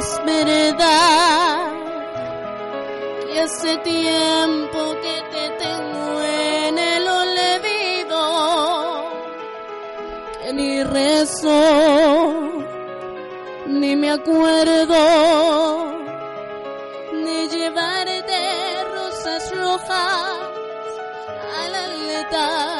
Es verdad que hace tiempo que te tengo en el olvido, que ni rezo, ni me acuerdo, ni llevarte rosas rojas al altar.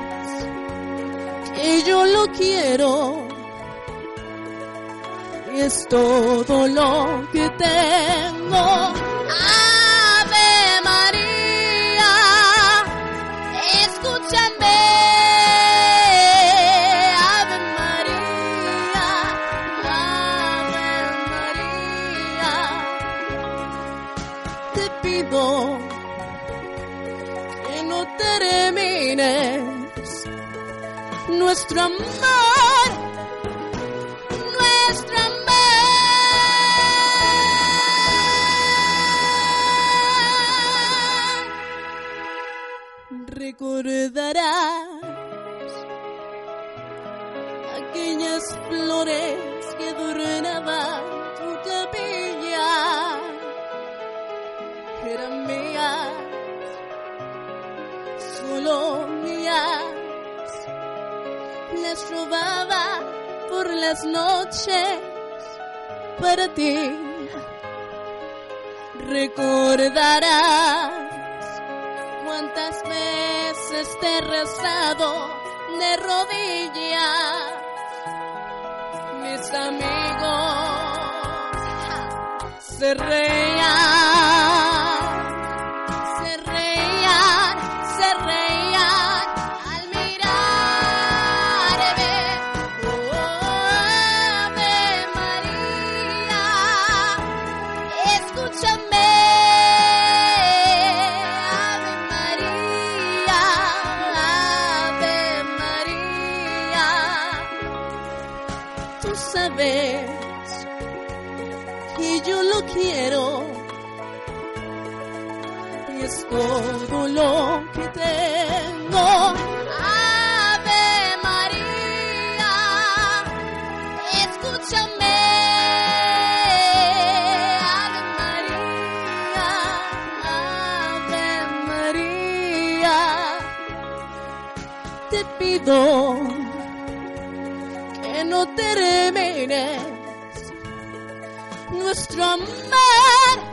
y yo lo quiero y es todo lo que tengo. Ave María, escúchame. Ave María, Ave María, te pido que no termines nuestro amor nuestro amor. Recordarás aquellas flores que adornaban tu capilla. Eran mías, solo mías las robaba por las noches para ti. Recordarás cuántas veces te he rezado de rodillas. Mis amigos se reían, quiero y es todo lo que tengo. Ave María, escúchame. Ave María, Ave María, te pido que no termines nuestro amor